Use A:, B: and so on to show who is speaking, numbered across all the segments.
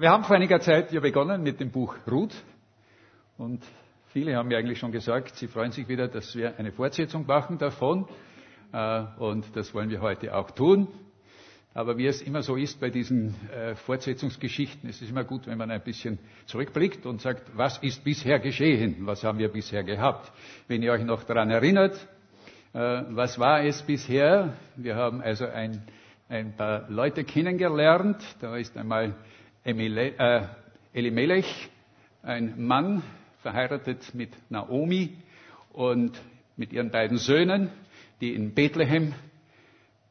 A: Wir haben vor einiger Zeit ja begonnen mit dem Buch Ruth und viele haben mir eigentlich schon gesagt, sie freuen sich wieder, dass wir eine Fortsetzung machen davon äh, und das wollen wir heute auch tun. Aber wie es immer so ist bei diesen äh, Fortsetzungsgeschichten, es ist immer gut, wenn man ein bisschen zurückblickt und sagt, was ist bisher geschehen? Was haben wir bisher gehabt? Wenn ihr euch noch daran erinnert, äh, was war es bisher? Wir haben also ein, ein paar Leute kennengelernt. Da ist einmal Elimelech, ein Mann, verheiratet mit Naomi und mit ihren beiden Söhnen, die in Bethlehem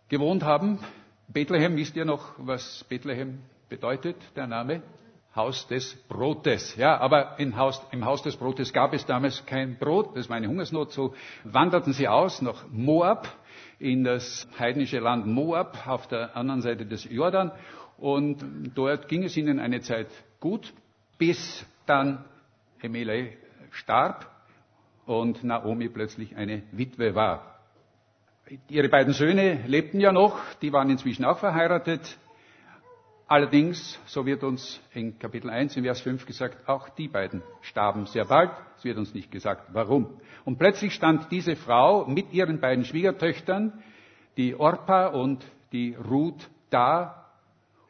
A: gewohnt haben. Bethlehem, wisst ihr noch, was Bethlehem bedeutet, der Name? Haus des Brotes. Ja, aber Haus, im Haus des Brotes gab es damals kein Brot, das war eine Hungersnot. So wanderten sie aus nach Moab, in das heidnische Land Moab, auf der anderen Seite des Jordan. Und dort ging es ihnen eine Zeit gut, bis dann Emile starb und Naomi plötzlich eine Witwe war. Ihre beiden Söhne lebten ja noch, die waren inzwischen auch verheiratet. Allerdings, so wird uns in Kapitel 1 in Vers 5 gesagt, auch die beiden starben sehr bald. Es wird uns nicht gesagt, warum. Und plötzlich stand diese Frau mit ihren beiden Schwiegertöchtern, die Orpa und die Ruth, da.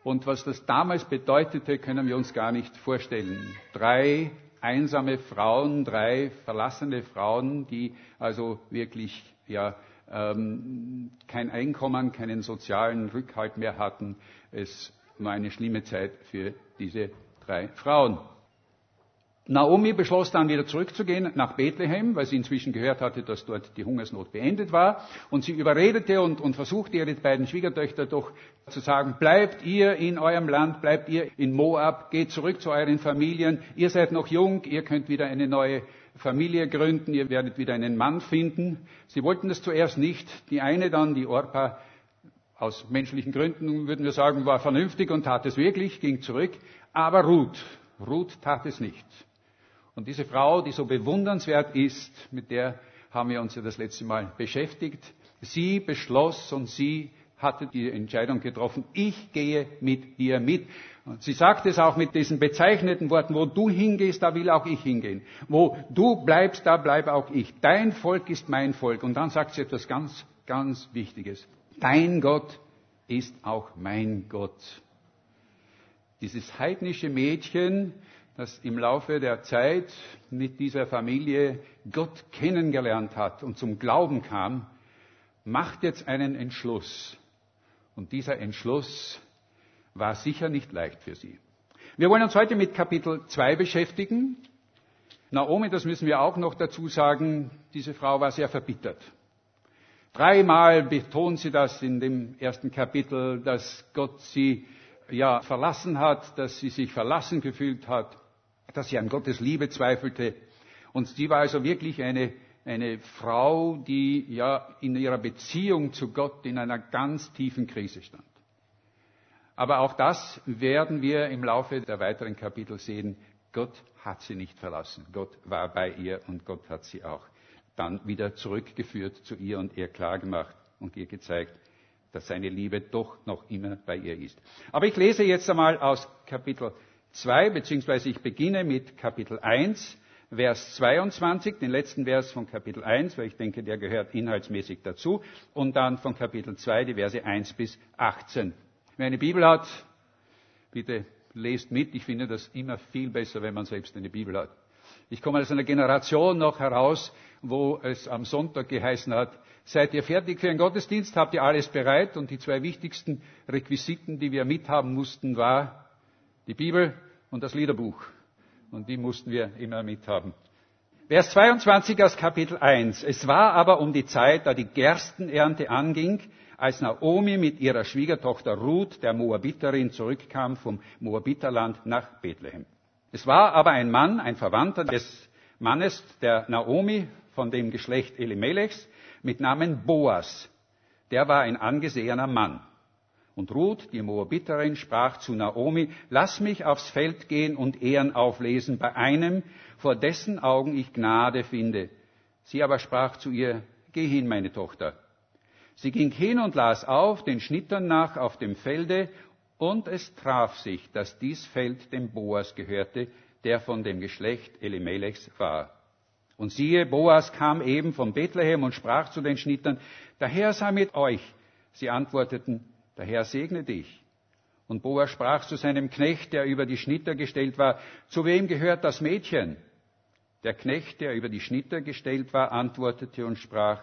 A: Und was das damals bedeutete, können wir uns gar nicht vorstellen. Drei einsame Frauen, drei verlassene Frauen, die also wirklich ja, ähm, kein Einkommen, keinen sozialen Rückhalt mehr hatten. Es war eine schlimme Zeit für diese drei Frauen. Naomi beschloss dann wieder zurückzugehen nach Bethlehem, weil sie inzwischen gehört hatte, dass dort die Hungersnot beendet war. Und sie überredete und, und, versuchte ihre beiden Schwiegertöchter doch zu sagen, bleibt ihr in eurem Land, bleibt ihr in Moab, geht zurück zu euren Familien, ihr seid noch jung, ihr könnt wieder eine neue Familie gründen, ihr werdet wieder einen Mann finden. Sie wollten das zuerst nicht. Die eine dann, die Orpa, aus menschlichen Gründen würden wir sagen, war vernünftig und tat es wirklich, ging zurück. Aber Ruth, Ruth tat es nicht. Und diese Frau, die so bewundernswert ist, mit der haben wir uns ja das letzte Mal beschäftigt, sie beschloss und sie hatte die Entscheidung getroffen, ich gehe mit ihr mit. Und sie sagt es auch mit diesen bezeichneten Worten, wo du hingehst, da will auch ich hingehen. Wo du bleibst, da bleibe auch ich. Dein Volk ist mein Volk. Und dann sagt sie etwas ganz, ganz Wichtiges. Dein Gott ist auch mein Gott. Dieses heidnische Mädchen, das im Laufe der Zeit mit dieser Familie Gott kennengelernt hat und zum Glauben kam, macht jetzt einen Entschluss. Und dieser Entschluss war sicher nicht leicht für sie. Wir wollen uns heute mit Kapitel 2 beschäftigen. Naomi, das müssen wir auch noch dazu sagen, diese Frau war sehr verbittert. Dreimal betont sie das in dem ersten Kapitel, dass Gott sie ja verlassen hat, dass sie sich verlassen gefühlt hat, dass sie an Gottes Liebe zweifelte. Und sie war also wirklich eine eine Frau, die ja in ihrer Beziehung zu Gott in einer ganz tiefen Krise stand. Aber auch das werden wir im Laufe der weiteren Kapitel sehen. Gott hat sie nicht verlassen. Gott war bei ihr und Gott hat sie auch dann wieder zurückgeführt zu ihr und ihr klargemacht und ihr gezeigt, dass seine Liebe doch noch immer bei ihr ist. Aber ich lese jetzt einmal aus Kapitel 2, beziehungsweise ich beginne mit Kapitel 1, Vers 22, den letzten Vers von Kapitel 1, weil ich denke, der gehört inhaltsmäßig dazu, und dann von Kapitel 2, die Verse 1 bis 18. Wer eine Bibel hat, bitte lest mit. Ich finde das immer viel besser, wenn man selbst eine Bibel hat. Ich komme aus einer Generation noch heraus, wo es am Sonntag geheißen hat, seid ihr fertig für einen Gottesdienst, habt ihr alles bereit? Und die zwei wichtigsten Requisiten, die wir mithaben mussten, war die Bibel und das Liederbuch und die mussten wir immer mithaben. Vers 22 aus Kapitel 1. Es war aber um die Zeit, da die Gerstenernte anging, als Naomi mit ihrer Schwiegertochter Ruth, der Moabiterin, zurückkam vom Moabiterland nach Bethlehem. Es war aber ein Mann, ein Verwandter des Mannes der Naomi von dem Geschlecht Elimelechs mit Namen Boas. Der war ein angesehener Mann. Und Ruth, die Moabiterin, sprach zu Naomi, lass mich aufs Feld gehen und Ehren auflesen bei einem, vor dessen Augen ich Gnade finde. Sie aber sprach zu ihr, geh hin, meine Tochter. Sie ging hin und las auf, den Schnittern nach auf dem Felde,
B: Und es traf sich, dass dies Feld dem Boas gehörte, der von dem Geschlecht Elimelechs war. Und siehe, Boas kam eben von Bethlehem und sprach zu den Schnittern, der Herr sei mit euch. Sie antworteten, der Herr segne dich. Und Boas sprach zu seinem Knecht, der über die Schnitter gestellt war, zu wem gehört das Mädchen? Der Knecht, der über die Schnitter gestellt war, antwortete und sprach,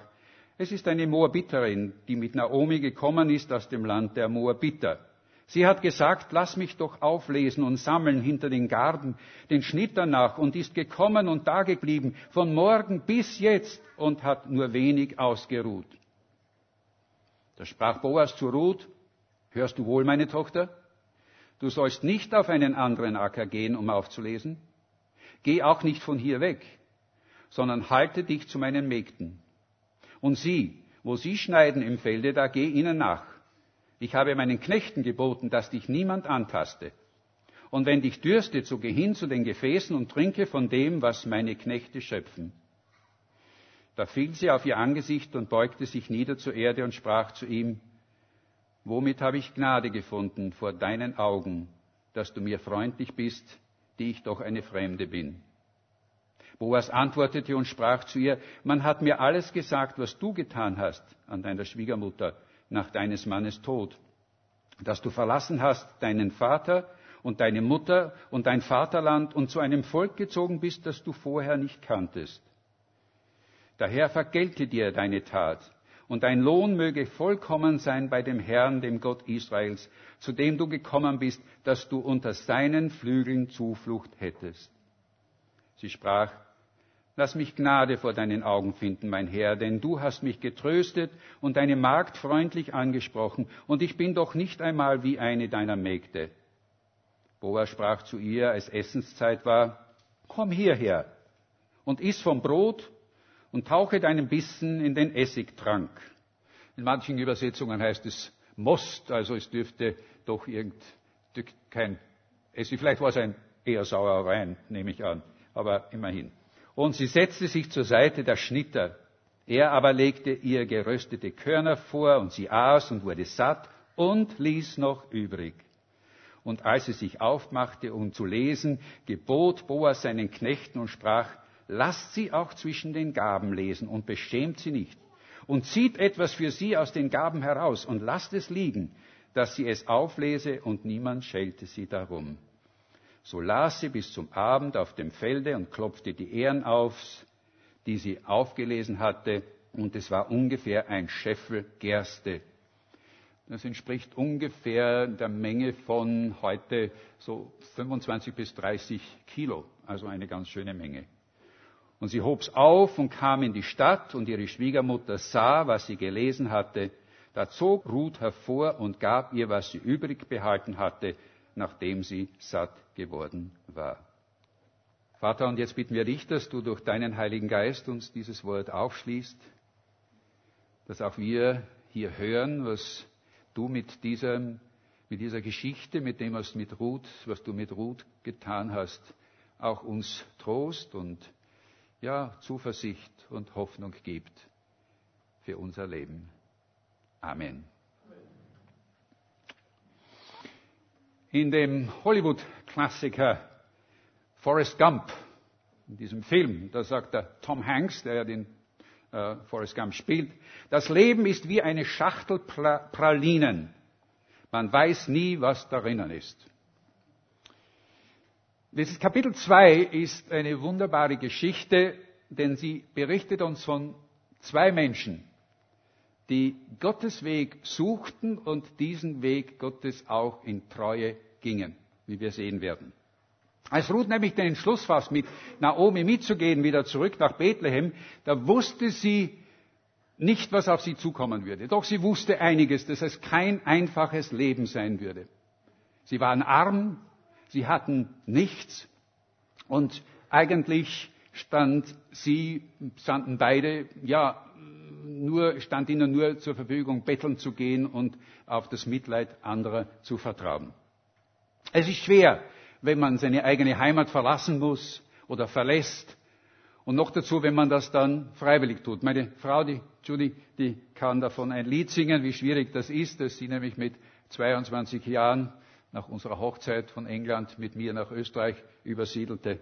B: es ist eine Moabiterin, die mit Naomi gekommen ist aus dem Land der Moabiter. Sie hat gesagt, lass mich doch auflesen und sammeln hinter den Garben den Schnitter nach und ist gekommen und dageblieben von morgen bis jetzt und hat nur wenig ausgeruht. Da sprach Boas zu Ruth, hörst du wohl, meine Tochter? Du sollst nicht auf einen anderen Acker gehen, um aufzulesen. Geh auch nicht von hier weg, sondern halte dich zu meinen Mägden. Und sieh, wo sie schneiden im Felde, da geh ihnen nach. Ich habe meinen Knechten geboten, dass dich niemand antaste. Und wenn dich dürstet, so geh hin zu den Gefäßen und trinke von dem, was meine Knechte schöpfen. Da fiel sie auf ihr Angesicht und beugte sich nieder zur Erde und sprach zu ihm, Womit habe ich Gnade gefunden vor deinen Augen, dass du mir freundlich bist, die ich doch eine Fremde bin? Boas antwortete und sprach zu ihr, man hat mir alles gesagt, was du getan hast an deiner Schwiegermutter nach deines Mannes Tod, dass du verlassen hast deinen Vater und deine Mutter und dein Vaterland und zu einem Volk gezogen bist, das du vorher nicht kanntest. Daher vergelte dir deine Tat, und dein Lohn möge vollkommen sein bei dem Herrn, dem Gott Israels, zu dem du gekommen bist, dass du unter seinen Flügeln Zuflucht hättest. Sie sprach, Lass mich Gnade vor deinen Augen finden, mein Herr, denn du hast mich getröstet und deine Magd freundlich angesprochen, und ich bin doch nicht einmal wie eine deiner Mägde. Boas sprach zu ihr, als Essenszeit war, Komm hierher und iss vom Brot und tauche deinen Bissen in den Essigtrank. In manchen Übersetzungen heißt es Most, also es dürfte doch irgend kein Essig, vielleicht war es ein eher saurer Wein, nehme ich an, aber immerhin und sie setzte sich zur Seite der Schnitter. Er aber legte ihr geröstete Körner vor und sie aß und wurde satt und ließ noch übrig. Und als sie sich aufmachte, um zu lesen, gebot Boas seinen Knechten und sprach, lasst sie auch zwischen den Gaben lesen und beschämt sie nicht. Und zieht etwas für sie aus den Gaben heraus und lasst es liegen, dass sie es auflese und niemand schelte sie darum. So las sie bis zum Abend auf dem Felde und klopfte die Ähren auf, die sie aufgelesen hatte, und es war ungefähr ein Scheffel Gerste. Das entspricht ungefähr der Menge von heute so 25 bis 30 Kilo, also eine ganz schöne Menge. Und sie hob's auf und kam in die Stadt, und ihre Schwiegermutter sah, was sie gelesen hatte. Da zog Ruth hervor und gab ihr, was sie übrig behalten hatte, nachdem sie satt geworden war. Vater, und jetzt bitten wir dich, dass du durch deinen Heiligen Geist uns dieses Wort aufschließt, dass auch wir hier hören, was du mit, diesem, mit dieser Geschichte, mit dem, was, mit Ruth, was du mit Ruth getan hast, auch uns Trost und ja, Zuversicht und Hoffnung gibt für unser Leben. Amen. in dem Hollywood-Klassiker Forrest Gump, in diesem Film, da sagt der Tom Hanks, der ja den äh, Forrest Gump spielt, das Leben ist wie eine Schachtel Pralinen. Man weiß nie, was darinnen ist. Dieses Kapitel 2 ist eine wunderbare Geschichte, denn sie berichtet uns von zwei Menschen, die Gottes Weg suchten und diesen Weg Gottes auch in Treue gingen, wie wir sehen werden. Als Ruth nämlich den Entschluss fasst, mit Naomi mitzugehen, wieder zurück nach Bethlehem, da wusste sie nicht, was auf sie zukommen würde. Doch sie wusste einiges, dass es kein einfaches Leben sein würde. Sie waren arm, sie hatten nichts und eigentlich stand sie, standen beide, ja, nur, stand ihnen nur zur Verfügung, betteln zu gehen und auf das Mitleid anderer zu vertrauen. Es ist schwer, wenn man seine eigene Heimat verlassen muss oder verlässt. Und noch dazu, wenn man das dann freiwillig tut. Meine Frau, die Judy, die kann davon ein Lied singen, wie schwierig das ist, dass sie nämlich mit 22 Jahren
A: nach unserer Hochzeit von England mit mir nach Österreich übersiedelte.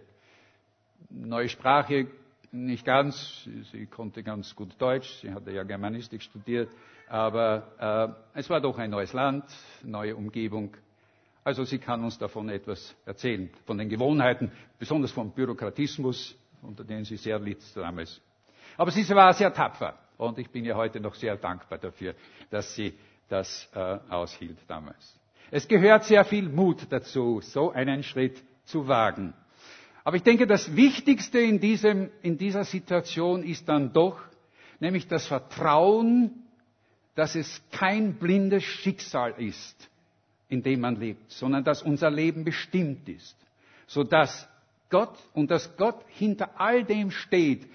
A: Neue Sprache, nicht ganz. Sie konnte ganz gut Deutsch. Sie hatte ja Germanistik studiert. Aber äh, es war doch ein neues Land, neue Umgebung. Also sie kann uns davon etwas erzählen, von den Gewohnheiten, besonders vom Bürokratismus, unter dem sie sehr litt damals. Aber sie war sehr tapfer und ich bin ihr heute noch sehr dankbar dafür, dass sie das äh, aushielt damals. Es gehört sehr viel Mut dazu, so einen Schritt zu wagen. Aber ich denke, das Wichtigste in, diesem, in dieser Situation ist dann doch, nämlich das Vertrauen, dass es kein blindes Schicksal ist, in dem man lebt, sondern dass unser Leben bestimmt ist, sodass Gott und dass Gott hinter all dem steht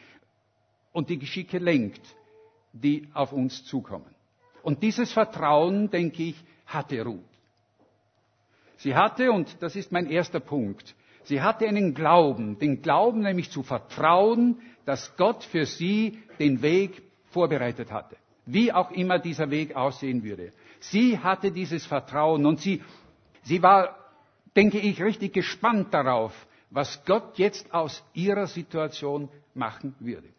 A: und die Geschicke lenkt, die auf uns zukommen. Und dieses Vertrauen, denke ich, hatte Ruth. Sie hatte, und das ist mein erster Punkt, Sie hatte einen Glauben, den Glauben nämlich zu vertrauen, dass Gott für sie den Weg vorbereitet hatte. Wie auch immer dieser Weg aussehen würde. Sie hatte dieses Vertrauen und sie, sie war, denke ich, richtig gespannt darauf, was Gott jetzt aus ihrer Situation machen würde.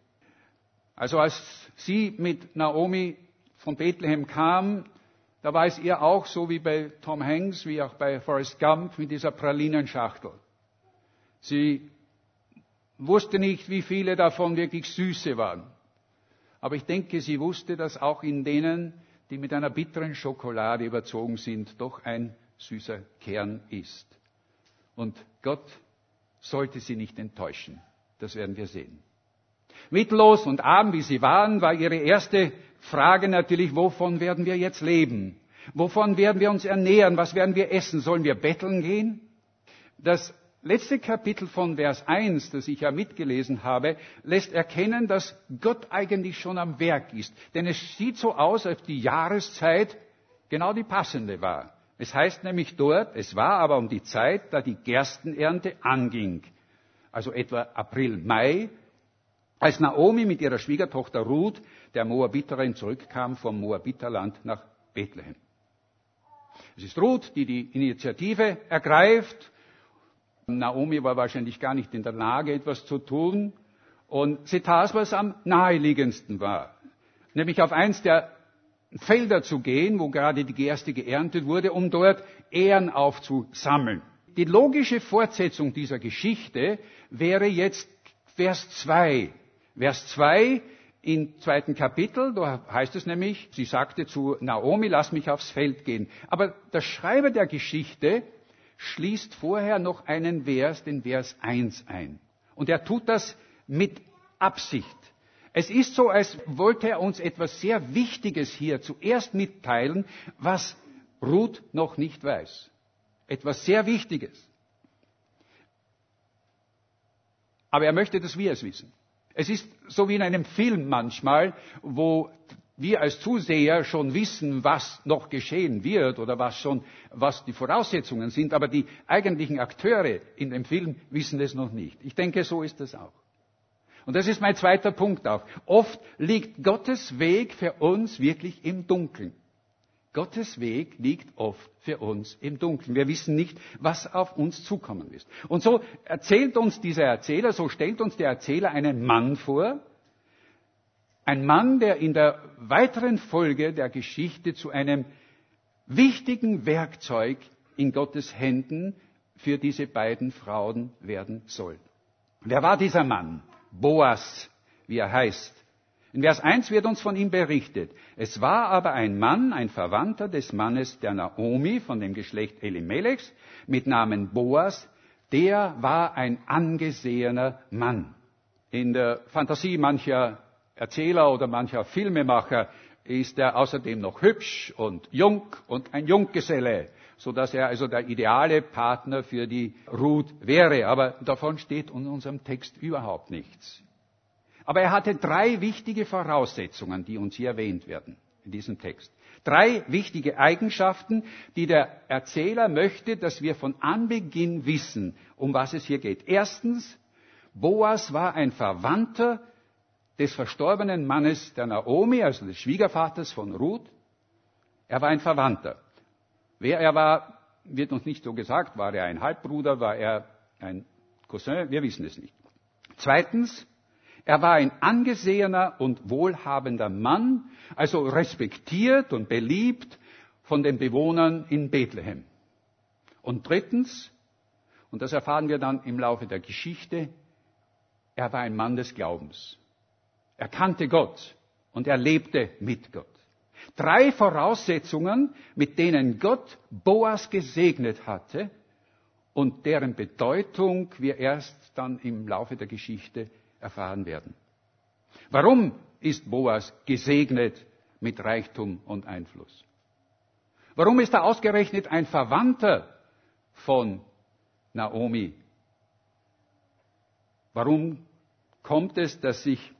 A: Also als sie mit Naomi von Bethlehem kam, da war es ihr auch so wie bei Tom Hanks, wie auch bei Forrest Gump mit dieser Pralinenschachtel. Sie wusste nicht, wie viele davon wirklich süße waren. Aber ich denke, sie wusste, dass auch in denen, die mit einer bitteren Schokolade überzogen sind, doch ein süßer Kern ist. Und Gott sollte sie nicht enttäuschen. Das werden wir sehen. Mittellos und arm wie sie waren, war ihre erste Frage natürlich, wovon werden wir jetzt leben? Wovon werden wir uns ernähren? Was werden wir essen? Sollen wir betteln gehen? Das letzte Kapitel von Vers 1, das ich ja mitgelesen habe, lässt erkennen, dass Gott eigentlich schon am Werk ist. Denn es sieht so aus, als die Jahreszeit genau die passende war. Es heißt nämlich dort, es war aber um die Zeit, da die Gerstenernte anging. Also etwa April, Mai, als Naomi mit ihrer Schwiegertochter Ruth, der Moabiterin, zurückkam vom Moabiterland nach Bethlehem. Es ist Ruth, die die Initiative ergreift Naomi war wahrscheinlich gar nicht in der Lage, etwas zu tun. Und sie tat, was am naheliegendsten war. Nämlich auf eins der Felder zu gehen, wo gerade die Gerste geerntet wurde, um dort Ehren aufzusammeln. Die logische Fortsetzung dieser Geschichte wäre jetzt Vers 2. Vers 2 im zweiten Kapitel, da heißt es nämlich, sie sagte zu Naomi, lass mich aufs Feld gehen. Aber der Schreiber der Geschichte schließt vorher noch einen Vers, den Vers 1 ein. Und er tut das mit Absicht. Es ist so, als wollte er uns etwas sehr Wichtiges hier zuerst mitteilen, was Ruth noch nicht weiß. Etwas sehr Wichtiges. Aber er möchte, dass wir es wissen. Es ist so wie in einem Film manchmal, wo wir als Zuseher schon wissen, was noch geschehen wird oder was schon, was die Voraussetzungen sind, aber die eigentlichen Akteure in dem Film wissen es noch nicht. Ich denke, so ist es auch. Und das ist mein zweiter Punkt auch. Oft liegt Gottes Weg für uns wirklich im Dunkeln. Gottes Weg liegt oft für uns im Dunkeln. Wir wissen nicht, was auf uns zukommen wird. Und so erzählt uns dieser Erzähler, so stellt uns der Erzähler einen Mann vor, ein Mann, der in der weiteren Folge der Geschichte zu einem wichtigen Werkzeug in Gottes Händen für diese beiden Frauen werden soll. Wer war dieser Mann? Boas, wie er heißt. In Vers 1 wird uns von ihm berichtet. Es war aber ein Mann, ein Verwandter des Mannes der Naomi von dem Geschlecht Elimelechs mit Namen Boas, der war ein angesehener Mann. In der Fantasie mancher Erzähler oder mancher Filmemacher ist er außerdem noch hübsch und jung und ein Junggeselle, so dass er also der ideale Partner für die Ruth wäre. Aber davon steht in unserem Text überhaupt nichts. Aber er hatte drei wichtige Voraussetzungen, die uns hier erwähnt werden in diesem Text. Drei wichtige Eigenschaften, die der Erzähler möchte, dass wir von Anbeginn wissen, um was es hier geht. Erstens, Boas war ein Verwandter des verstorbenen Mannes der Naomi, also des Schwiegervaters von Ruth. Er war ein Verwandter. Wer er war,
B: wird uns nicht so gesagt, war er ein Halbbruder, war er ein Cousin, wir wissen es nicht. Zweitens, er war ein angesehener und wohlhabender Mann, also respektiert und beliebt von den Bewohnern in Bethlehem. Und drittens, und das erfahren wir dann im Laufe der Geschichte, er war ein Mann des Glaubens. Er kannte Gott und er lebte mit Gott. Drei Voraussetzungen, mit denen Gott Boas gesegnet hatte und deren Bedeutung wir erst dann im Laufe der Geschichte erfahren werden. Warum ist Boas gesegnet mit Reichtum und Einfluss? Warum ist er ausgerechnet ein Verwandter von Naomi? Warum kommt es, dass sich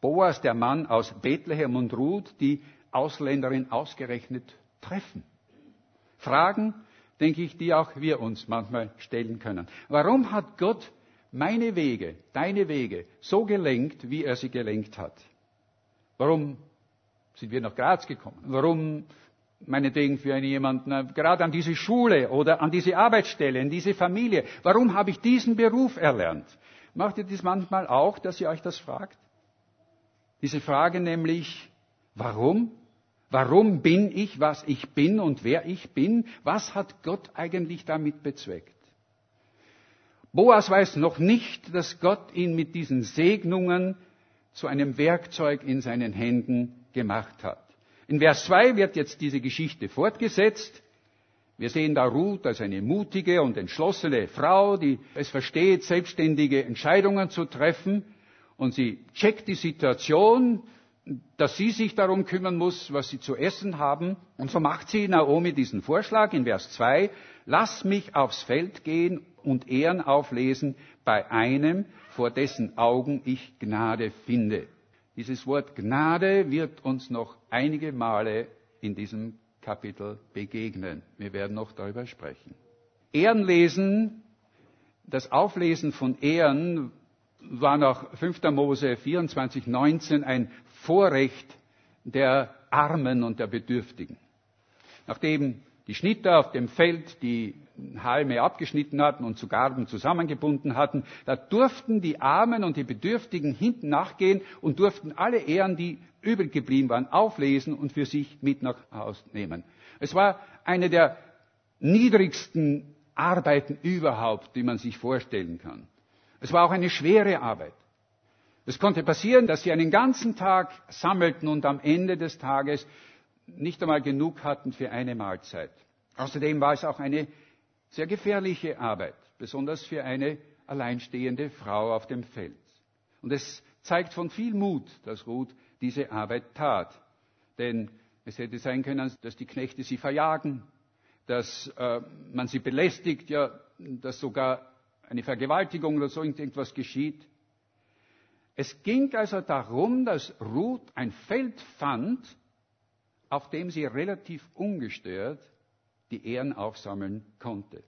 B: Boas, der Mann aus Bethlehem und Ruth, die Ausländerin ausgerechnet treffen? Fragen, denke ich, die auch wir uns manchmal stellen können. Warum hat Gott meine Wege, deine Wege so gelenkt, wie er sie gelenkt hat? Warum sind wir nach Graz gekommen? Warum meinetwegen für jemanden, gerade an diese Schule oder an diese Arbeitsstelle, in diese Familie. Warum habe ich diesen Beruf erlernt? Macht ihr das manchmal auch, dass ihr euch das fragt? Diese Frage nämlich, warum? Warum bin ich, was ich bin und wer ich bin? Was hat Gott eigentlich damit bezweckt? Boas weiß noch nicht, dass Gott ihn mit diesen Segnungen zu einem Werkzeug in seinen Händen gemacht hat. In Vers 2 wird jetzt diese Geschichte fortgesetzt. Wir sehen da Ruth als eine mutige und entschlossene Frau, die es versteht, selbstständige Entscheidungen zu treffen. Und sie checkt die Situation, dass sie sich darum kümmern muss, was sie zu essen haben. Und so macht sie Naomi diesen Vorschlag in Vers 2. Lass mich aufs Feld gehen und Ehren auflesen bei einem, vor dessen Augen ich Gnade finde. Dieses Wort Gnade wird uns noch einige Male in diesem Kapitel begegnen. Wir werden noch darüber sprechen. Ehrenlesen, das Auflesen von Ehren war nach 5. Mose 24, 19 ein Vorrecht der Armen und der Bedürftigen. Nachdem die Schnitter auf dem Feld die Halme abgeschnitten hatten und zu Garben zusammengebunden hatten, da durften die Armen und die Bedürftigen hinten nachgehen und durften alle Ehren, die übrig geblieben waren, auflesen und für sich mit nach Hause nehmen. Es war eine der niedrigsten Arbeiten überhaupt, die man sich vorstellen kann. Es war auch eine schwere Arbeit. Es konnte passieren, dass sie einen ganzen Tag sammelten und am Ende des Tages nicht einmal genug hatten für eine Mahlzeit. Außerdem war es auch eine sehr gefährliche Arbeit, besonders für eine alleinstehende Frau auf dem Feld. Und es zeigt von viel Mut, dass Ruth diese Arbeit tat. Denn es hätte sein können, dass die Knechte sie verjagen, dass äh, man sie belästigt, ja, dass sogar eine Vergewaltigung oder so irgendwas geschieht. Es ging also darum, dass Ruth ein Feld fand, auf dem sie relativ ungestört die Ehren aufsammeln konnte.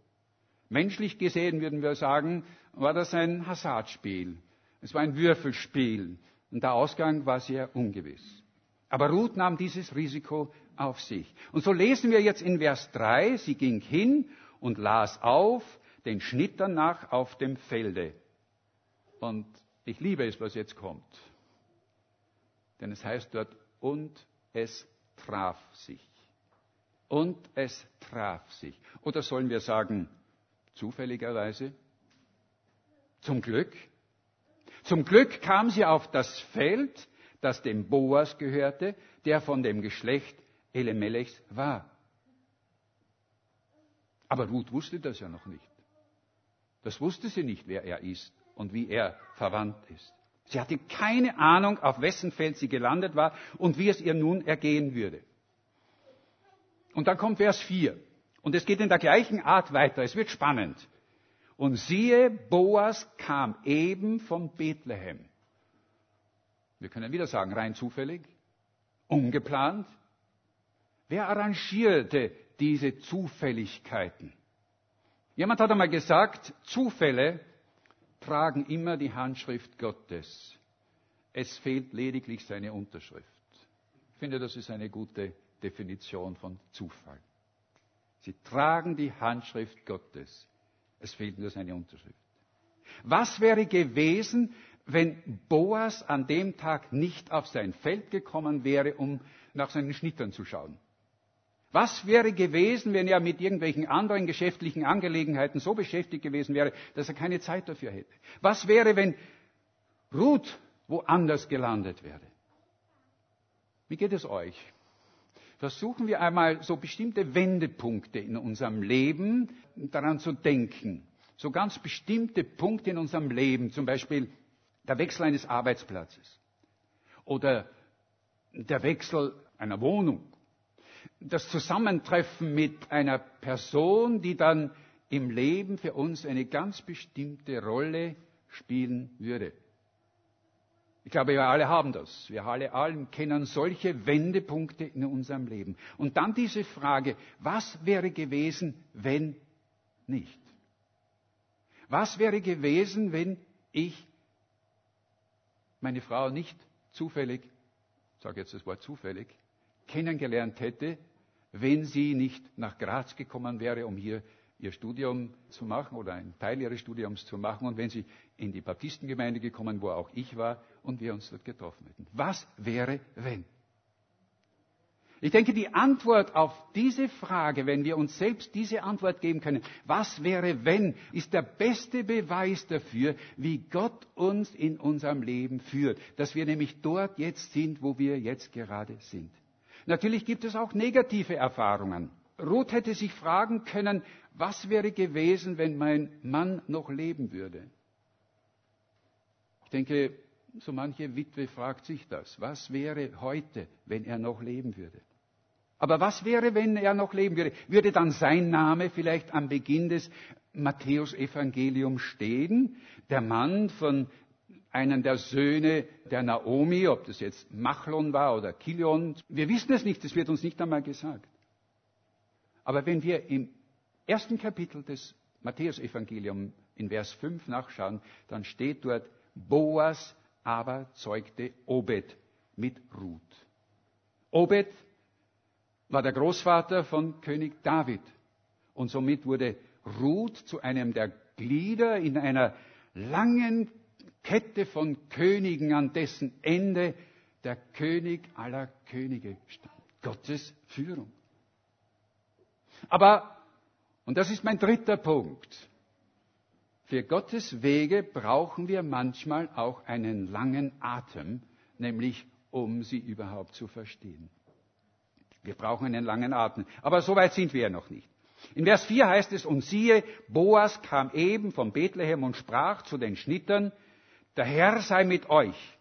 B: Menschlich gesehen würden wir sagen, war das ein Hasardspiel. Es war ein Würfelspiel und der Ausgang war sehr ungewiss. Aber Ruth nahm dieses Risiko auf sich. Und so lesen wir jetzt in Vers 3, sie ging hin und las auf, den Schnitt danach auf dem Felde. Und ich liebe es, was jetzt kommt. Denn es heißt dort, und es traf sich. Und es traf sich. Oder sollen wir sagen, zufälligerweise? Zum Glück? Zum Glück kam sie auf das Feld, das dem Boas gehörte, der von dem Geschlecht Elimelechs war. Aber Ruth wusste das ja noch nicht. Das wusste sie nicht, wer er ist und wie er verwandt ist. Sie hatte keine Ahnung, auf wessen Feld sie gelandet war und wie es ihr nun ergehen würde. Und dann kommt Vers 4. Und es geht in der gleichen Art weiter. Es wird spannend. Und siehe, Boas kam eben von Bethlehem. Wir können wieder sagen, rein zufällig, ungeplant. Wer arrangierte diese Zufälligkeiten? Jemand hat einmal gesagt, Zufälle tragen immer die Handschrift Gottes. Es fehlt lediglich seine Unterschrift. Ich finde, das ist eine gute Definition von Zufall. Sie tragen die Handschrift Gottes. Es fehlt nur seine Unterschrift. Was wäre gewesen, wenn Boas an dem Tag nicht auf sein Feld gekommen wäre, um nach seinen Schnittern zu schauen? Was wäre gewesen, wenn er mit irgendwelchen anderen geschäftlichen Angelegenheiten so beschäftigt gewesen wäre, dass er keine Zeit dafür hätte? Was wäre, wenn Ruth woanders gelandet wäre? Wie geht es euch? Versuchen wir einmal so bestimmte Wendepunkte in unserem Leben daran zu denken. So ganz bestimmte Punkte in unserem Leben, zum Beispiel der Wechsel eines Arbeitsplatzes oder der Wechsel einer Wohnung das Zusammentreffen mit einer Person, die dann im Leben für uns eine ganz bestimmte Rolle spielen würde. Ich glaube, wir alle haben das. Wir alle allen kennen solche Wendepunkte in unserem Leben. Und dann diese Frage, was wäre gewesen, wenn nicht? Was wäre gewesen, wenn ich meine Frau nicht zufällig, ich sage jetzt das Wort zufällig, kennengelernt hätte, wenn sie nicht nach Graz gekommen wäre, um hier ihr Studium zu machen oder einen Teil ihres Studiums zu machen und wenn sie in die Baptistengemeinde gekommen, wo auch ich war und wir uns dort getroffen hätten. Was wäre, wenn? Ich denke, die Antwort auf diese Frage, wenn wir uns selbst diese Antwort geben können, was wäre, wenn, ist der beste Beweis dafür, wie Gott uns in unserem Leben führt, dass wir nämlich dort jetzt sind, wo wir jetzt gerade sind. Natürlich gibt es auch negative Erfahrungen. Ruth hätte sich fragen können, was wäre gewesen, wenn mein Mann noch leben würde? Ich denke, so manche Witwe fragt sich das. Was wäre heute, wenn er noch leben würde? Aber was wäre, wenn er noch leben würde? Würde dann sein Name vielleicht am Beginn des Matthäus-Evangeliums stehen? Der Mann, von einen der Söhne der Naomi, ob das jetzt Machlon war oder Kilion. Wir wissen es nicht, das wird uns nicht einmal gesagt. Aber wenn wir im ersten Kapitel des Matthäusevangeliums in Vers 5 nachschauen, dann steht dort, Boas aber zeugte Obed mit Ruth. Obed war der Großvater von König David. Und somit wurde Ruth zu einem der Glieder in einer langen Kette von Königen, an dessen Ende der König aller Könige stand. Gottes Führung. Aber, und das ist mein dritter Punkt, für Gottes Wege brauchen wir manchmal auch einen langen Atem, nämlich um sie überhaupt zu verstehen. Wir brauchen einen langen Atem. Aber so weit sind wir ja noch nicht. In Vers 4 heißt es, und siehe, Boas kam eben von Bethlehem und sprach zu den Schnittern, der Herr sei mit euch.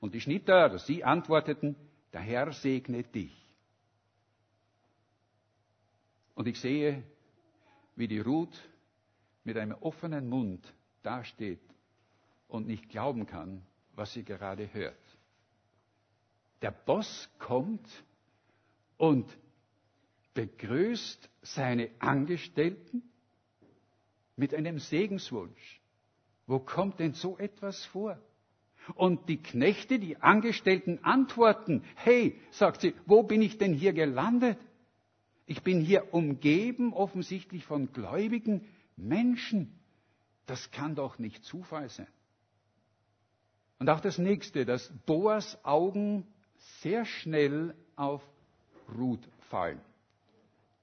B: Und die Schnitter, oder sie antworteten, der Herr segne dich. Und ich sehe, wie die Ruth mit einem offenen Mund dasteht und nicht glauben kann, was sie gerade hört. Der Boss kommt und begrüßt seine Angestellten mit einem Segenswunsch. Wo kommt denn so etwas vor? Und die Knechte, die Angestellten antworten, hey, sagt sie, wo bin ich denn hier gelandet? Ich bin hier umgeben offensichtlich von gläubigen Menschen. Das kann doch nicht Zufall sein. Und auch das nächste, dass Boas Augen sehr schnell auf Ruth fallen.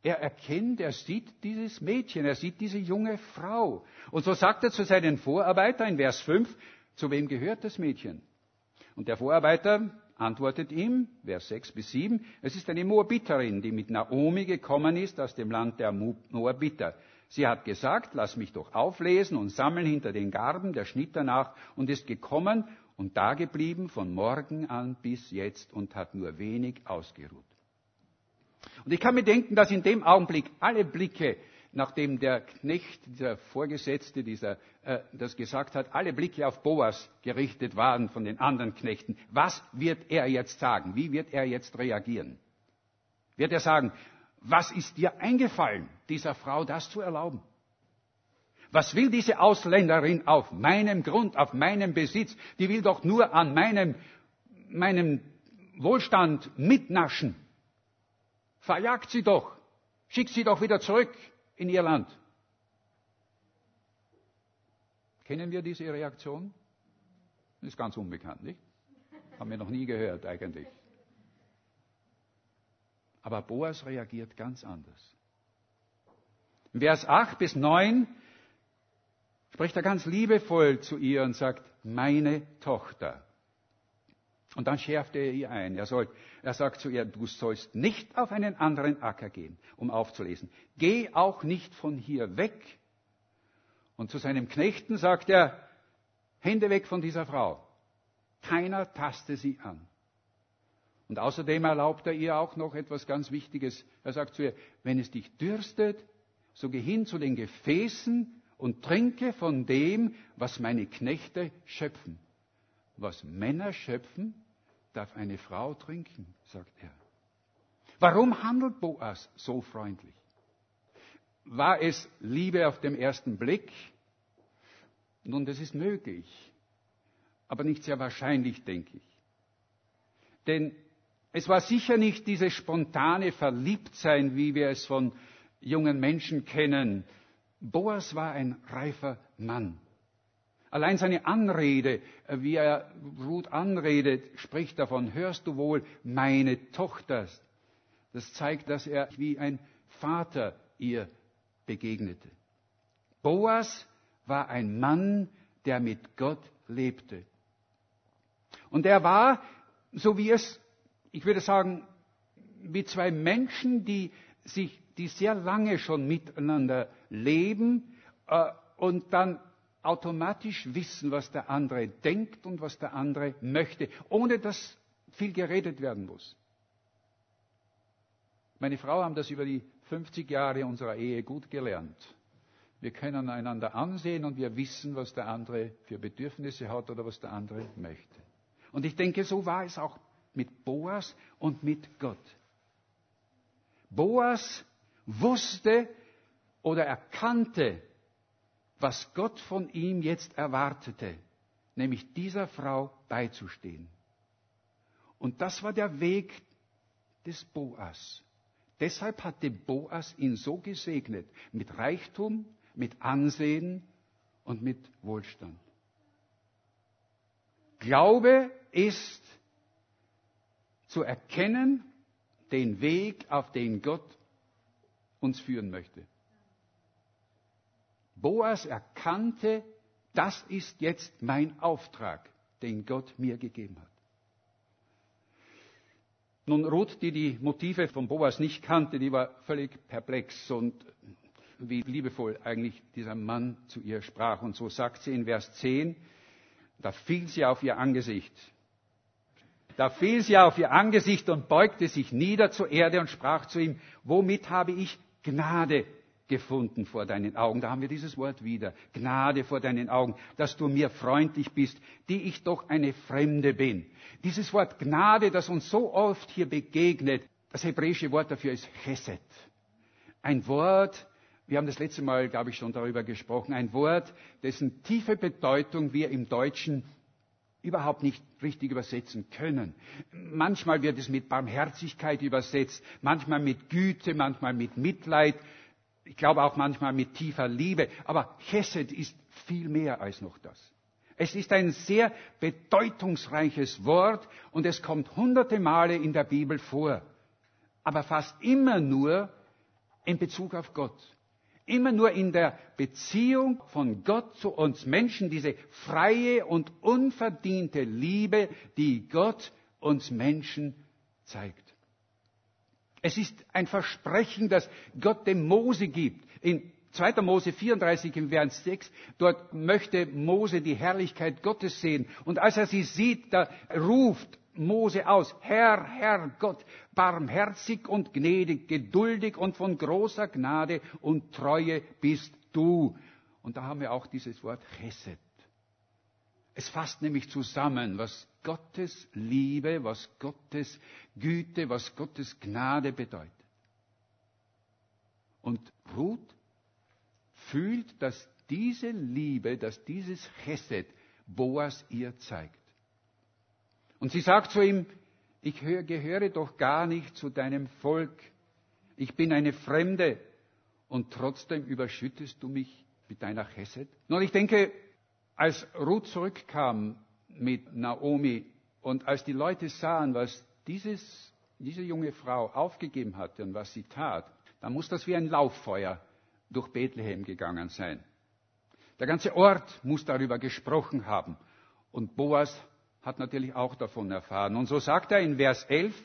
B: Er erkennt, er sieht dieses Mädchen, er sieht diese junge Frau. Und so sagt er zu seinen Vorarbeiter in Vers 5, zu wem gehört das Mädchen? Und der Vorarbeiter antwortet ihm, Vers 6 bis 7, es ist eine Moabiterin, die mit Naomi gekommen ist aus dem Land der Moabiter. Sie hat gesagt, lass mich doch auflesen und sammeln hinter den Garben der Schnitter nach und ist gekommen und dageblieben von morgen an bis jetzt und hat nur wenig ausgeruht. Und ich kann mir denken, dass in dem Augenblick alle Blicke, nachdem der Knecht, dieser Vorgesetzte, dieser, äh, das gesagt hat, alle Blicke auf Boas gerichtet waren von den anderen Knechten. Was wird er jetzt sagen? Wie wird er jetzt reagieren? Wird er sagen, was ist dir eingefallen, dieser Frau das zu erlauben? Was will diese Ausländerin auf meinem Grund, auf meinem Besitz? Die will doch nur an meinem, meinem Wohlstand mitnaschen. Verjagt sie doch. Schick sie doch wieder zurück in ihr Land. Kennen wir diese Reaktion? Ist ganz unbekannt, nicht? Haben wir noch nie gehört eigentlich. Aber Boas reagiert ganz anders. In Vers 8 bis 9 spricht er ganz liebevoll zu ihr und sagt, meine Tochter. Und dann schärft er ihr ein. Er, soll, er sagt zu ihr, du sollst nicht auf einen anderen Acker gehen, um aufzulesen. Geh auch nicht von hier weg. Und zu seinem Knechten sagt er, Hände weg von dieser Frau. Keiner taste sie an. Und außerdem erlaubt er ihr auch noch etwas ganz Wichtiges. Er sagt zu ihr, wenn es dich dürstet, so geh hin zu den Gefäßen und trinke von dem, was meine Knechte schöpfen. Was Männer schöpfen, darf eine Frau trinken, sagt er. Warum handelt Boas so freundlich? War es Liebe auf dem ersten Blick? Nun, das ist möglich, aber nicht sehr wahrscheinlich, denke ich. Denn es war sicher nicht dieses spontane Verliebtsein, wie wir es von jungen Menschen kennen. Boas war ein reifer Mann. Allein seine Anrede, äh, wie er Ruth anredet, spricht davon, hörst du wohl, meine Tochter. Das zeigt, dass er wie ein Vater ihr begegnete. Boas war ein Mann, der mit Gott lebte. Und er war, so wie es, ich würde sagen, wie zwei Menschen, die sich, die sehr lange schon miteinander leben äh, und dann automatisch wissen, was der andere denkt und was der andere möchte, ohne dass viel geredet werden muss. Meine Frau haben das über die 50 Jahre unserer Ehe gut gelernt. Wir können einander ansehen und wir wissen, was der andere für Bedürfnisse hat oder was der andere möchte. Und ich denke, so war es auch mit Boas und mit Gott. Boas wusste oder erkannte, was Gott von ihm jetzt erwartete, nämlich dieser Frau beizustehen. Und das war der Weg des Boas. Deshalb hatte Boas ihn so gesegnet, mit Reichtum, mit Ansehen und mit Wohlstand. Glaube ist zu erkennen den Weg, auf den Gott uns führen möchte. Boas erkannte, das ist jetzt mein Auftrag, den Gott mir gegeben hat. Nun, Ruth, die die Motive von Boas nicht kannte, die war völlig perplex und wie liebevoll eigentlich dieser Mann zu ihr sprach. Und so sagt sie in Vers 10, da fiel sie auf ihr Angesicht. Da fiel sie auf ihr Angesicht und beugte sich nieder zur Erde und sprach zu ihm, womit habe ich Gnade gefunden vor deinen Augen. Da haben wir dieses Wort wieder. Gnade vor deinen Augen, dass du mir freundlich bist, die ich doch eine Fremde bin. Dieses Wort Gnade, das uns so oft hier begegnet, das hebräische Wort dafür ist Chesed. Ein Wort, wir haben das letzte Mal, glaube ich, schon darüber gesprochen, ein Wort, dessen tiefe Bedeutung wir im Deutschen überhaupt nicht richtig übersetzen können. Manchmal wird es mit Barmherzigkeit übersetzt, manchmal mit Güte, manchmal mit Mitleid, ich glaube auch manchmal mit tiefer Liebe. Aber Chesed ist viel mehr als noch das. Es ist ein sehr bedeutungsreiches Wort und es kommt hunderte Male in der Bibel vor. Aber fast immer nur in Bezug auf Gott. Immer nur in der Beziehung von Gott zu uns Menschen, diese freie und unverdiente Liebe, die Gott uns Menschen zeigt. Es ist ein Versprechen, das Gott dem Mose gibt. In 2. Mose 34 im Vers 6, dort möchte Mose die Herrlichkeit Gottes sehen. Und als er sie sieht, da ruft Mose aus, Herr, Herr Gott, barmherzig und gnädig, geduldig und von großer Gnade und Treue bist du. Und da haben wir auch dieses Wort Chesed. Es fasst nämlich zusammen, was Gottes Liebe, was Gottes Güte, was Gottes Gnade bedeutet. Und Ruth fühlt, dass diese Liebe, dass dieses Chesed Boas ihr zeigt. Und sie sagt zu ihm, ich gehöre doch gar nicht zu deinem Volk. Ich bin eine Fremde und trotzdem überschüttest du mich mit deiner Chesed. Nun, ich denke, als Ruth zurückkam mit Naomi und als die Leute sahen, was dieses, diese junge Frau aufgegeben hatte und was sie tat, dann muss das wie ein Lauffeuer durch Bethlehem gegangen sein. Der ganze Ort muss darüber gesprochen haben. Und Boas hat natürlich auch davon erfahren. Und so sagt er in Vers 11,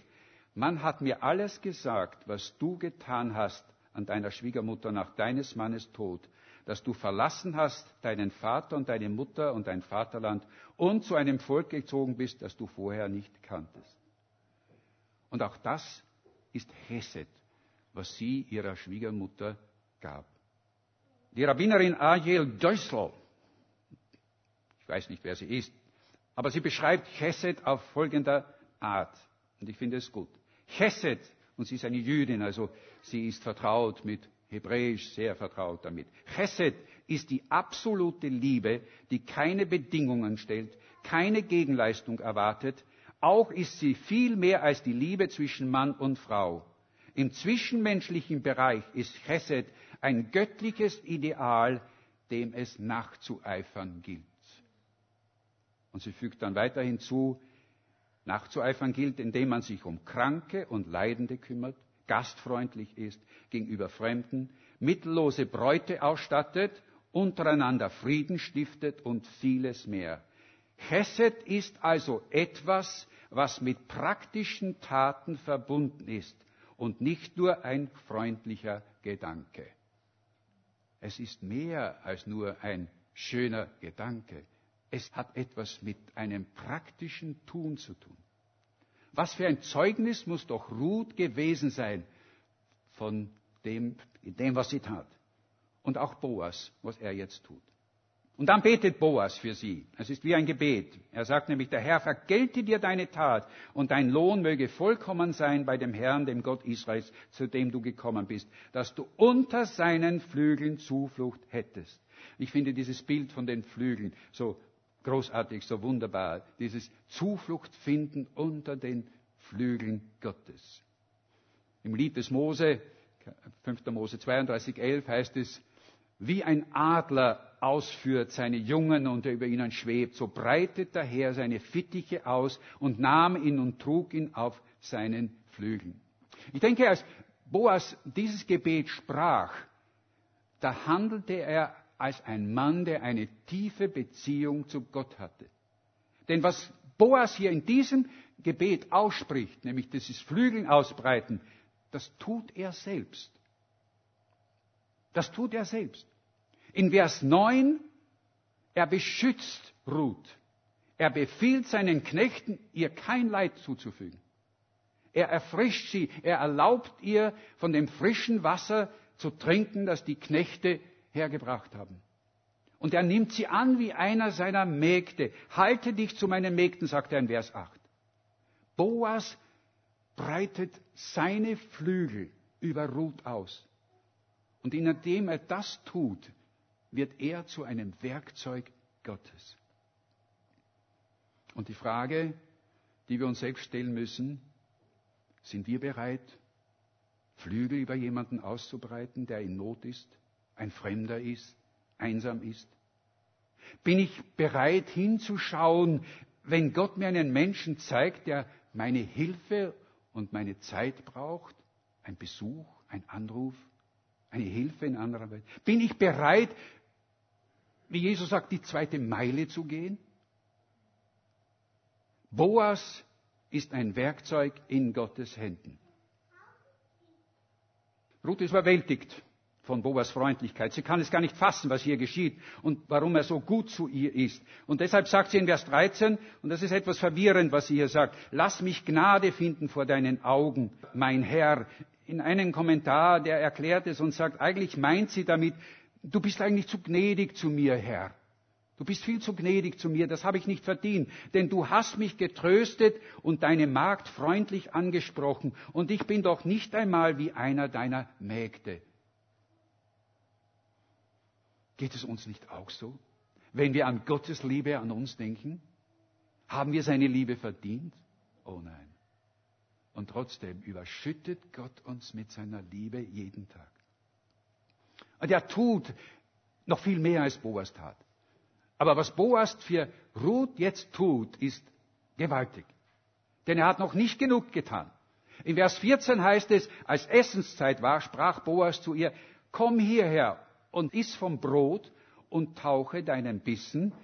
B: man hat mir alles gesagt, was du getan hast an deiner Schwiegermutter nach deines Mannes Tod, dass du verlassen hast deinen Vater und deine Mutter und dein Vaterland und zu einem Volk gezogen bist, das du vorher nicht kanntest. Und auch das ist Hesed, was sie ihrer Schwiegermutter gab. Die Rabbinerin Ariel Deusel, ich weiß nicht, wer sie ist, aber sie beschreibt Chesed auf folgender Art. Und ich finde es gut. Chesed, und sie ist eine Jüdin, also sie ist vertraut mit Hebräisch, sehr vertraut damit. Chesed ist die absolute Liebe, die keine Bedingungen stellt, keine Gegenleistung erwartet. Auch ist sie viel mehr als die Liebe zwischen Mann und Frau. Im zwischenmenschlichen Bereich ist Chesed ein göttliches Ideal, dem es nachzueifern gilt. Und sie fügt dann weiter hinzu, nachzueifern gilt, indem man sich um Kranke und Leidende kümmert, gastfreundlich ist gegenüber Fremden, mittellose Bräute ausstattet, untereinander Frieden stiftet und vieles mehr. Chesed ist also etwas, was mit praktischen Taten verbunden ist und nicht nur ein freundlicher Gedanke. Es ist mehr als nur ein schöner Gedanke. Es hat etwas mit einem praktischen Tun zu tun. Was für ein Zeugnis muss doch Ruth gewesen sein von dem, dem, was sie tat. Und auch Boas, was er jetzt tut. Und dann betet Boas für sie. Es ist wie ein Gebet. Er sagt nämlich, der Herr vergelte dir deine Tat und dein Lohn möge vollkommen sein bei dem Herrn, dem Gott Israels, zu dem du gekommen bist, dass du unter seinen Flügeln Zuflucht hättest. Ich finde dieses Bild von den Flügeln so großartig, so wunderbar. Dieses Zuflucht finden unter den Flügeln Gottes. Im Lied des Mose, 5. Mose 32, 11 heißt es, wie ein Adler ausführt seine Jungen und er über ihnen schwebt, so breitet der Herr seine Fittiche aus und nahm ihn und trug ihn auf seinen Flügeln. Ich denke, als Boas dieses Gebet sprach, da handelte er als ein Mann, der eine tiefe Beziehung zu Gott hatte. Denn was Boas hier in diesem Gebet ausspricht, nämlich dieses Flügeln ausbreiten, das tut er selbst. Das tut er selbst. In Vers 9, er beschützt Ruth. Er befiehlt seinen Knechten, ihr kein Leid zuzufügen. Er erfrischt sie, er erlaubt ihr von dem frischen Wasser zu trinken, das die Knechte hergebracht haben. Und er nimmt sie an wie einer seiner Mägde. Halte dich zu meinen Mägden, sagt er in Vers 8. Boas breitet seine Flügel über Ruth aus. Und indem er das tut, wird er zu einem Werkzeug Gottes. Und die Frage, die wir uns selbst stellen müssen, sind wir bereit, Flügel über jemanden auszubreiten, der in Not ist, ein Fremder ist, einsam ist? Bin ich bereit hinzuschauen, wenn Gott mir einen Menschen zeigt, der meine Hilfe und meine Zeit braucht? Ein Besuch, ein Anruf, eine Hilfe in anderer Welt? Bin ich bereit, wie Jesus sagt, die zweite Meile zu gehen? Boas ist ein Werkzeug in Gottes Händen. Ruth ist überwältigt von Boas Freundlichkeit. Sie kann es gar nicht fassen, was hier geschieht und warum er so gut zu ihr ist. Und deshalb sagt sie in Vers 13, und das ist etwas verwirrend, was sie hier sagt, lass mich Gnade finden vor deinen Augen, mein Herr. In einem Kommentar, der erklärt es und sagt, eigentlich meint sie damit, du bist eigentlich zu gnädig zu mir, Herr. Du bist viel zu gnädig zu mir, das habe ich nicht verdient, denn du hast mich getröstet und deine Magd freundlich angesprochen, und ich bin doch nicht einmal wie einer deiner Mägde. Geht es uns nicht auch so? Wenn wir an Gottes Liebe an uns denken, haben wir seine Liebe verdient? Oh nein. Und trotzdem überschüttet Gott uns mit seiner Liebe jeden Tag. Und er tut noch viel mehr als Boas tat. Aber was Boas für Ruth jetzt tut, ist gewaltig. Denn er hat noch nicht genug getan. In Vers 14 heißt es, als Essenszeit war, sprach Boas zu ihr, komm hierher und iss vom Brot und tauche deinen Bissen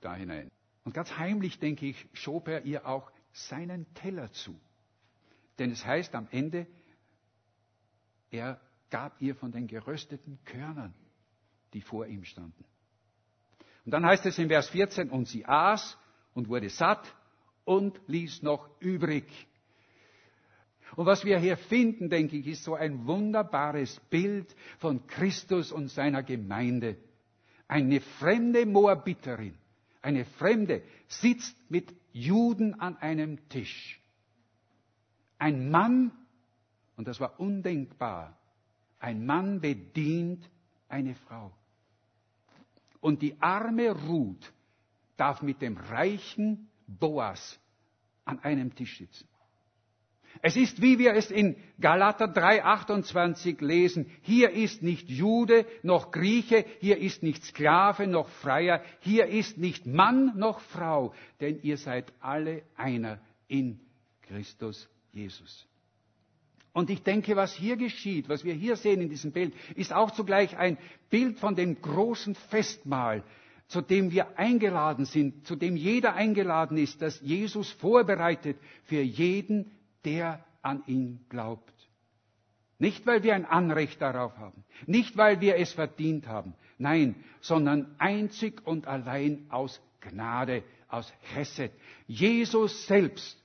B: da hinein. Und ganz heimlich, denke ich, schob er ihr auch seinen Teller zu. Denn es heißt am Ende, er gab ihr von den gerösteten Körnern, die vor ihm standen. Und dann heißt es in Vers 14, und sie aß und wurde satt und ließ noch übrig. Und was wir hier finden, denke ich, ist so ein wunderbares Bild von Christus und seiner Gemeinde. Eine fremde Moabiterin, eine Fremde, sitzt mit Juden an einem Tisch. Ein Mann, und das war undenkbar, ein Mann bedient eine Frau. Und die arme Ruth darf mit dem reichen Boas an einem Tisch sitzen. Es ist, wie wir es in Galater 3:28 lesen, hier ist nicht Jude noch Grieche, hier ist nicht Sklave noch Freier, hier ist nicht Mann noch Frau, denn ihr seid alle einer in Christus Jesus. Und ich denke, was hier geschieht, was wir hier sehen in diesem Bild, ist auch zugleich ein Bild von dem großen Festmahl, zu dem wir eingeladen sind, zu dem jeder eingeladen ist, das Jesus vorbereitet für jeden, der an ihn glaubt. Nicht, weil wir ein Anrecht darauf haben, nicht, weil wir es verdient haben, nein, sondern einzig und allein aus Gnade, aus Chesed. Jesus selbst,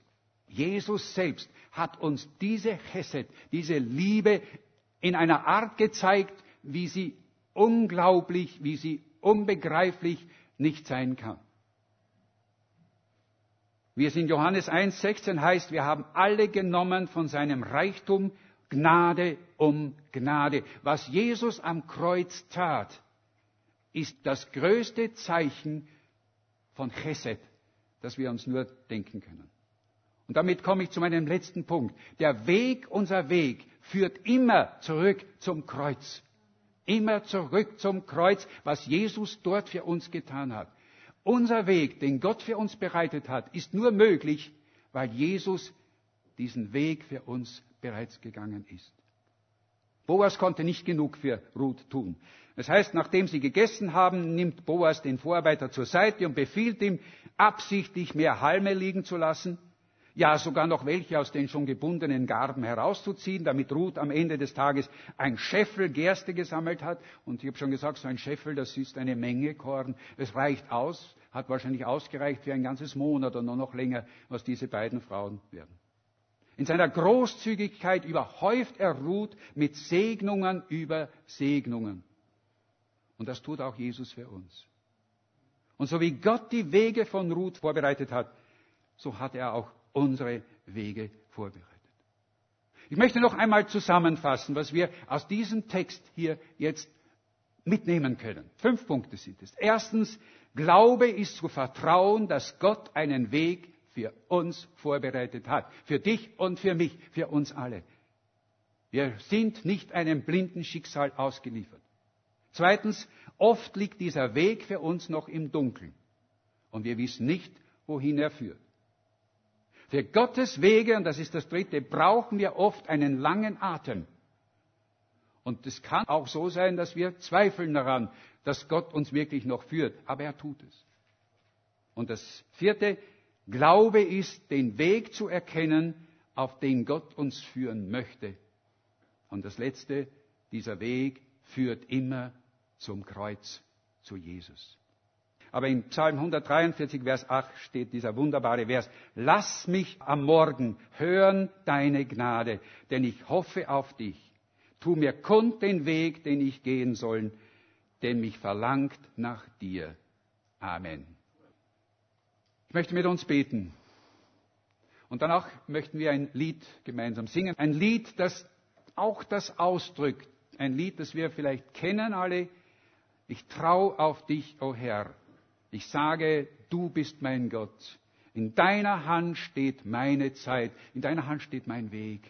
B: Jesus selbst hat uns diese Chesed, diese Liebe in einer Art gezeigt, wie sie unglaublich, wie sie unbegreiflich nicht sein kann. Wie es in Johannes 1,16 heißt, wir haben alle genommen von seinem Reichtum Gnade um Gnade. Was Jesus am Kreuz tat, ist das größte Zeichen von Chesed, das wir uns nur denken können. Und damit komme ich zu meinem letzten Punkt. Der Weg, unser Weg, führt immer zurück zum Kreuz. Immer zurück zum Kreuz, was Jesus dort für uns getan hat. Unser Weg, den Gott für uns bereitet hat, ist nur möglich, weil Jesus diesen Weg für uns bereits gegangen ist. Boas konnte nicht genug für Ruth tun. Das heißt, nachdem sie gegessen haben, nimmt Boas den Vorarbeiter zur Seite und befiehlt ihm, absichtlich mehr Halme liegen zu lassen ja sogar noch welche aus den schon gebundenen Garben herauszuziehen, damit Ruth am Ende des Tages ein Scheffel Gerste gesammelt hat. Und ich habe schon gesagt, so ein Scheffel, das ist eine Menge Korn. Es reicht aus, hat wahrscheinlich ausgereicht für ein ganzes Monat oder noch länger, was diese beiden Frauen werden. In seiner Großzügigkeit überhäuft er Ruth mit Segnungen über Segnungen. Und das tut auch Jesus für uns. Und so wie Gott die Wege von Ruth vorbereitet hat, so hat er auch unsere Wege vorbereitet. Ich möchte noch einmal zusammenfassen, was wir aus diesem Text hier jetzt mitnehmen können. Fünf Punkte sind es. Erstens, Glaube ist zu vertrauen, dass Gott einen Weg für uns vorbereitet hat. Für dich und für mich, für uns alle. Wir sind nicht einem blinden Schicksal ausgeliefert. Zweitens, oft liegt dieser Weg für uns noch im Dunkeln. Und wir wissen nicht, wohin er führt. Für Gottes Wege, und das ist das Dritte, brauchen wir oft einen langen Atem. Und es kann auch so sein, dass wir zweifeln daran, dass Gott uns wirklich noch führt. Aber er tut es. Und das Vierte, Glaube ist, den Weg zu erkennen, auf den Gott uns führen möchte. Und das Letzte, dieser Weg führt immer zum Kreuz, zu Jesus. Aber in Psalm 143, Vers 8 steht dieser wunderbare Vers. Lass mich am Morgen hören deine Gnade, denn ich hoffe auf dich. Tu mir kund den Weg, den ich gehen soll, denn mich verlangt nach dir. Amen. Ich möchte mit uns beten. Und danach möchten wir ein Lied gemeinsam singen. Ein Lied, das auch das ausdrückt. Ein Lied, das wir vielleicht kennen alle. Ich trau auf dich, o oh Herr. Ich sage, du bist mein Gott. In deiner Hand steht meine Zeit, in deiner Hand steht mein Weg.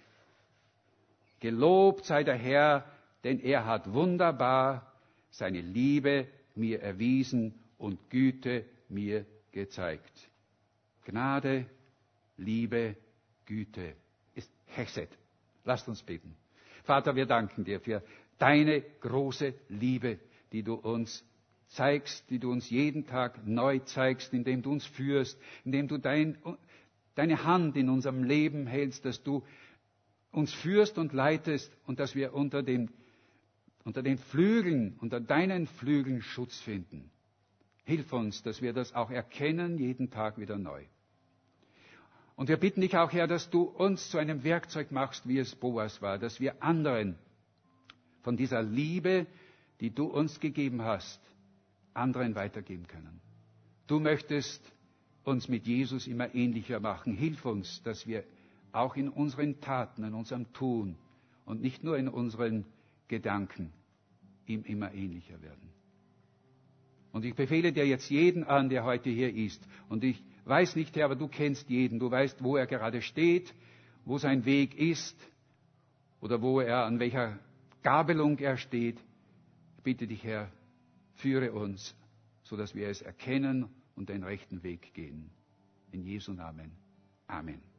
B: Gelobt sei der Herr, denn er hat wunderbar seine Liebe mir erwiesen und Güte mir gezeigt. Gnade, Liebe, Güte ist Hesed. Lasst uns beten. Vater, wir danken dir für deine große Liebe, die du uns zeigst, die du uns jeden Tag neu zeigst, indem du uns führst, indem du dein, deine Hand in unserem Leben hältst, dass du uns führst und leitest und dass wir unter den, unter den Flügeln, unter deinen Flügeln Schutz finden. Hilf uns, dass wir das auch erkennen, jeden Tag wieder neu. Und wir bitten dich auch, Herr, dass du uns zu einem Werkzeug machst, wie es Boas war, dass wir anderen von dieser Liebe, die du uns gegeben hast, anderen weitergeben können. Du möchtest uns mit Jesus immer ähnlicher machen. Hilf uns, dass wir auch in unseren Taten, in unserem Tun und nicht nur in unseren Gedanken ihm immer ähnlicher werden. Und ich befehle dir jetzt jeden an, der heute hier ist. Und ich weiß nicht, Herr, aber du kennst jeden. Du weißt, wo er gerade steht, wo sein Weg ist oder wo er, an welcher Gabelung er steht. Ich bitte dich, Herr, führe uns, sodass wir es erkennen und den rechten Weg gehen. In Jesu Namen. Amen.